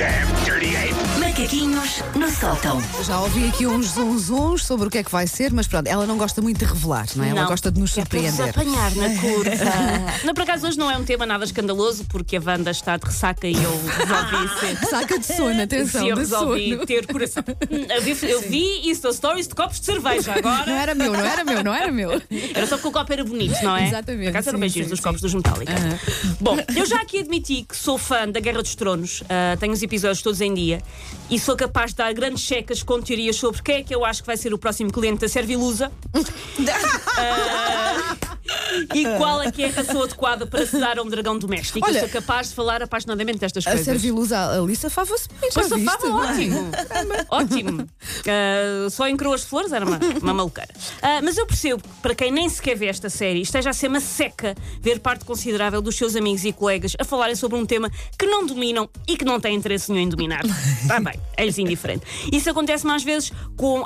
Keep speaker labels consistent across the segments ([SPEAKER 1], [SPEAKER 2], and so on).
[SPEAKER 1] Yeah.
[SPEAKER 2] Macaquinhos no sótão.
[SPEAKER 3] Já ouvi aqui uns zonzons sobre o que é que vai ser, mas pronto, ela não gosta muito de revelar, não é? Ela gosta de nos
[SPEAKER 4] É para vos
[SPEAKER 3] surpreender.
[SPEAKER 4] apanhar na curva. não, por acaso hoje não é um tema nada escandaloso, porque a Wanda está de ressaca e eu resolvi ser.
[SPEAKER 3] Saca de sono, atenção,
[SPEAKER 4] Sim, eu
[SPEAKER 3] de
[SPEAKER 4] resolvi
[SPEAKER 3] sono.
[SPEAKER 4] ter coração. Eu vi, eu vi isso, stories de copos de cerveja
[SPEAKER 3] Não
[SPEAKER 4] agora.
[SPEAKER 3] era meu, não era meu, não era meu.
[SPEAKER 4] Era só porque o copo era bonito, não é?
[SPEAKER 3] Exatamente,
[SPEAKER 4] Por acaso eram
[SPEAKER 3] sim,
[SPEAKER 4] beijinhos
[SPEAKER 3] sim,
[SPEAKER 4] dos
[SPEAKER 3] sim.
[SPEAKER 4] copos dos Metallica. Bom, eu já aqui admiti que sou fã da Guerra dos Tronos, ah, tenho os episódios todos em dia e sou capaz de dar grandes checas com teorias sobre quem é que eu acho que vai ser o próximo cliente da Servilusa. Ah, e qual é que é a ração adequada para se dar a um dragão doméstico?
[SPEAKER 3] Olha-
[SPEAKER 4] eu sou capaz de falar apaixonadamente destas
[SPEAKER 3] A
[SPEAKER 4] coisas.
[SPEAKER 3] Servilusa, a Alissa safava-se bem, já
[SPEAKER 4] Pois safava ótimo. ótimo. Ah, só em Croas de Flores era uma, uma maluqueira. Ah, mas eu percebo que, para quem nem sequer vê esta série, esteja a ser uma seca ver parte considerável dos seus amigos e colegas a falarem sobre um tema que não dominam e que não têm interesse nenhum em dominar. Está bem, é-lhes indiferente. Isso acontece-me às vezes com.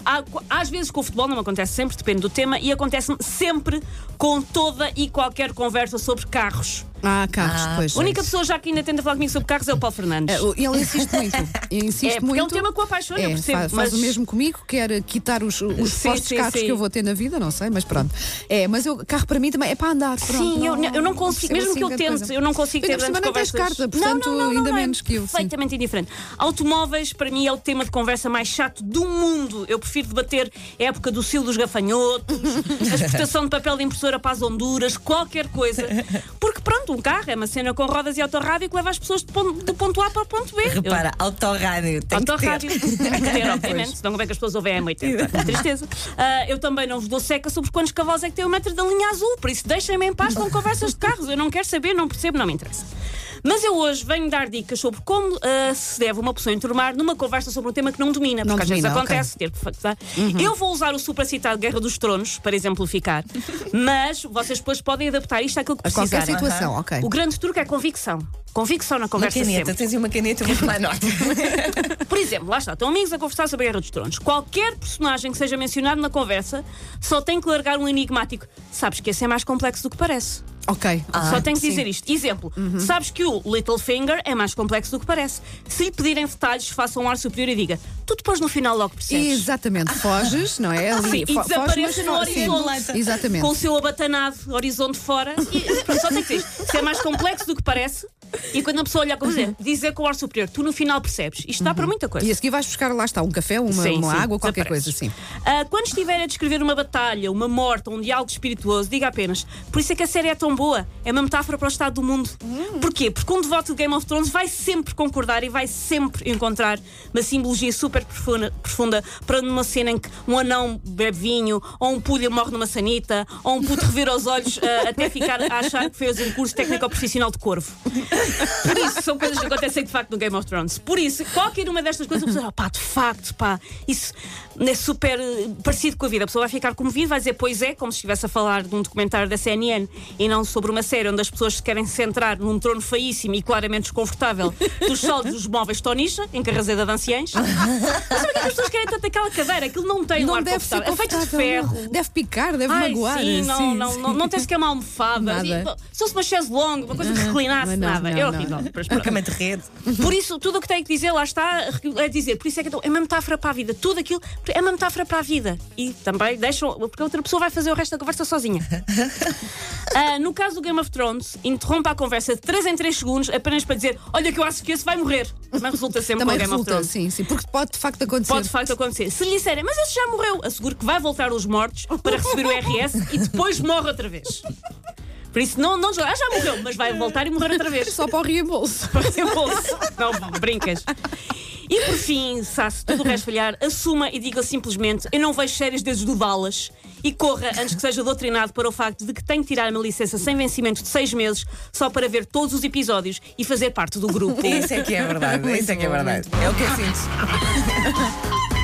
[SPEAKER 4] Às vezes com o futebol, não acontece sempre, depende do tema, e acontece-me sempre com toda e qualquer conversa sobre carros.
[SPEAKER 3] Ah, carros, depois.
[SPEAKER 4] A única pessoa já que ainda tenta falar comigo sobre carros é o Paulo Fernandes.
[SPEAKER 3] É, o- Ele insiste muito. Ele insiste
[SPEAKER 4] É,
[SPEAKER 3] muito.
[SPEAKER 4] é um tema que o apaixona, eu
[SPEAKER 3] É,
[SPEAKER 4] percebo,
[SPEAKER 3] Faz, faz
[SPEAKER 4] mas-
[SPEAKER 3] o mesmo comigo, quer quitar os, os
[SPEAKER 4] Sim,
[SPEAKER 3] postos
[SPEAKER 4] sim,
[SPEAKER 3] carros
[SPEAKER 4] sim.
[SPEAKER 3] que eu vou ter na vida, não sei, mas pronto. É, mas eu, carro para mim também é para andar. Pronto,
[SPEAKER 4] Sim, eu, eu não consigo, mesmo
[SPEAKER 3] assim
[SPEAKER 4] que eu tente,
[SPEAKER 3] coisa.
[SPEAKER 4] eu não consigo ter grandes
[SPEAKER 3] nem tens
[SPEAKER 4] conversas.
[SPEAKER 3] carta, portanto, ainda
[SPEAKER 4] é
[SPEAKER 3] menos que eu, sim.
[SPEAKER 4] Perfeitamente indiferente. Automóveis, para mim, é o tema de conversa mais chato do mundo. Eu prefiro debater a época do cio dos gafanhotos, a exportação de papel de impressora para as Honduras, qualquer coisa. Porque, pronto, um carro é uma cena com rodas e autorrádio que leva as pessoas de ponto, do ponto A para o ponto B. Eu-
[SPEAKER 5] Repara, autorrádio. Tem que ter.
[SPEAKER 4] Autorrádio. Tem que ter, obviamente, senão como é que as pessoas ouvem a M80? Tristeza. Ah, eu também não vos dou seca sobre quantos cavalos é que tem o metro da linha azul, por isso deixem-me em paz com conversas de carros. Eu não quero saber, não percebo, não me interessa. Mas eu hoje venho dar dicas sobre como ah, se deve uma pessoa enturmar numa conversa sobre um tema que não domina, porque
[SPEAKER 3] Não
[SPEAKER 4] às vezes
[SPEAKER 3] domina,
[SPEAKER 4] acontece ter que fa- Eu vou usar o supracitado Guerra dos Tronos para exemplificar, mas vocês depois podem adaptar isto àquilo que
[SPEAKER 3] A qualquer situação, ok.
[SPEAKER 4] O grande truque é convicção. Convicção na
[SPEAKER 5] Uma
[SPEAKER 4] conversa
[SPEAKER 5] caneta,
[SPEAKER 4] sempre.
[SPEAKER 5] tens uma caneta, vou tomar nota.
[SPEAKER 4] Por exemplo, lá está, estão amigos a conversar sobre a Guerra dos Tronos. Qualquer personagem que seja mencionado na conversa só tem que largar um enigmático. Sabes que esse é mais complexo do que parece.
[SPEAKER 3] Ok.
[SPEAKER 4] só tem que
[SPEAKER 3] sim.
[SPEAKER 4] dizer isto. Exemplo, sabes que o Littlefinger é mais complexo do que parece. Se lhe pedirem detalhes, faça um ar superior e diga: tu depois no final logo percebes.
[SPEAKER 3] Exatamente, foges, não é? Ali,
[SPEAKER 4] Sim, e desaparece no
[SPEAKER 3] sim,
[SPEAKER 4] horizonte.
[SPEAKER 3] Exatamente.
[SPEAKER 4] Com o seu abatanado horizonte fora. E só tem que dizer isto. Se é mais complexo do que parece, e quando a pessoa olha com você, dizer com o ar superior, tu no final percebes. Isto dá para muita coisa.
[SPEAKER 3] E a seguir vais buscar lá está um café, uma,
[SPEAKER 4] Sim,
[SPEAKER 3] uma
[SPEAKER 4] sim,
[SPEAKER 3] água, qualquer coisa assim.
[SPEAKER 4] Ah, quando estiver a descrever uma batalha, uma morte, um diálogo espirituoso, diga apenas: Por isso é que a série é tão boa. É uma metáfora para o estado do mundo. Porquê? Porque um devoto de Game of Thrones vai sempre concordar e vai sempre encontrar uma simbologia super profunda, profunda para numa cena em que um anão bebe vinho, ou um pulha morre numa sanita, ou um puto revira os olhos ah, até ficar a achar que fez um curso técnico profissional de corvo. Por isso, são coisas que acontecem de facto no Game of Thrones. Por isso, qualquer uma destas coisas, a pessoa, "Ah, pá, de facto, pá, isso é super eh, parecido com a vida. A pessoa vai ficar comovida, vai dizer, pois é, como se estivesse a falar de um documentário da CNN e não sobre uma série onde as pessoas se querem centrar num trono feíssimo e claramente desconfortável dos solos dos móveis Tonicha, em Carrazeda de Anciães. Mas sabe o que que as pessoas querem tanto aquela cadeira? Aquilo não tem um
[SPEAKER 3] Não
[SPEAKER 4] ar
[SPEAKER 3] deve ser
[SPEAKER 4] confortável. É feito de ferro.
[SPEAKER 3] não. Deve picar, deve
[SPEAKER 4] Ai,
[SPEAKER 3] magoar.
[SPEAKER 4] sim, não,
[SPEAKER 3] sim,
[SPEAKER 4] não,
[SPEAKER 3] sim.
[SPEAKER 4] não, não tem sequer uma almofada. Se fosse uma chaise longue, uma coisa que reclinasse, nada.
[SPEAKER 3] não,
[SPEAKER 4] é horrível. pronto.
[SPEAKER 5] Cama de rede.
[SPEAKER 4] Por isso, tudo o que tenho que dizer, lá está, é dizer. Por isso é que então, é uma metáfora para a vida. Tudo aquilo é uma metáfora para a vida. E também deixam, porque a outra pessoa vai fazer o resto da conversa sozinha. Ah, no caso do Game of Thrones, interrompa a conversa de 3 em 3 segundos apenas para dizer: Olha, que eu acho que esse vai morrer. Mas resulta sempre
[SPEAKER 3] Também
[SPEAKER 4] com o Game of
[SPEAKER 3] resulta,
[SPEAKER 4] Thrones.
[SPEAKER 3] sim, sim, porque pode de facto acontecer.
[SPEAKER 4] Pode de facto acontecer. Se lhe disserem, mas esse já morreu, asseguro que vai voltar os mortos para receber o RS e depois morre outra vez. Por isso, não, não ah, já morreu, mas vai voltar e morrer outra vez.
[SPEAKER 3] Só para o reembolso.
[SPEAKER 4] Para o bolso. Não, brincas. E por fim, se tudo o resto falhar, assuma e diga simplesmente: Eu não vejo séries desde o Dallas e corra antes que seja doutrinado para o facto de que tem que tirar uma licença sem vencimento de seis meses só para ver todos os episódios e fazer parte do grupo.
[SPEAKER 5] Isso é que é verdade. Isso é que é verdade. É o que eu sinto.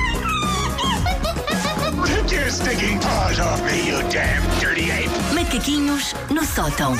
[SPEAKER 2] Macaquinhos no sótão.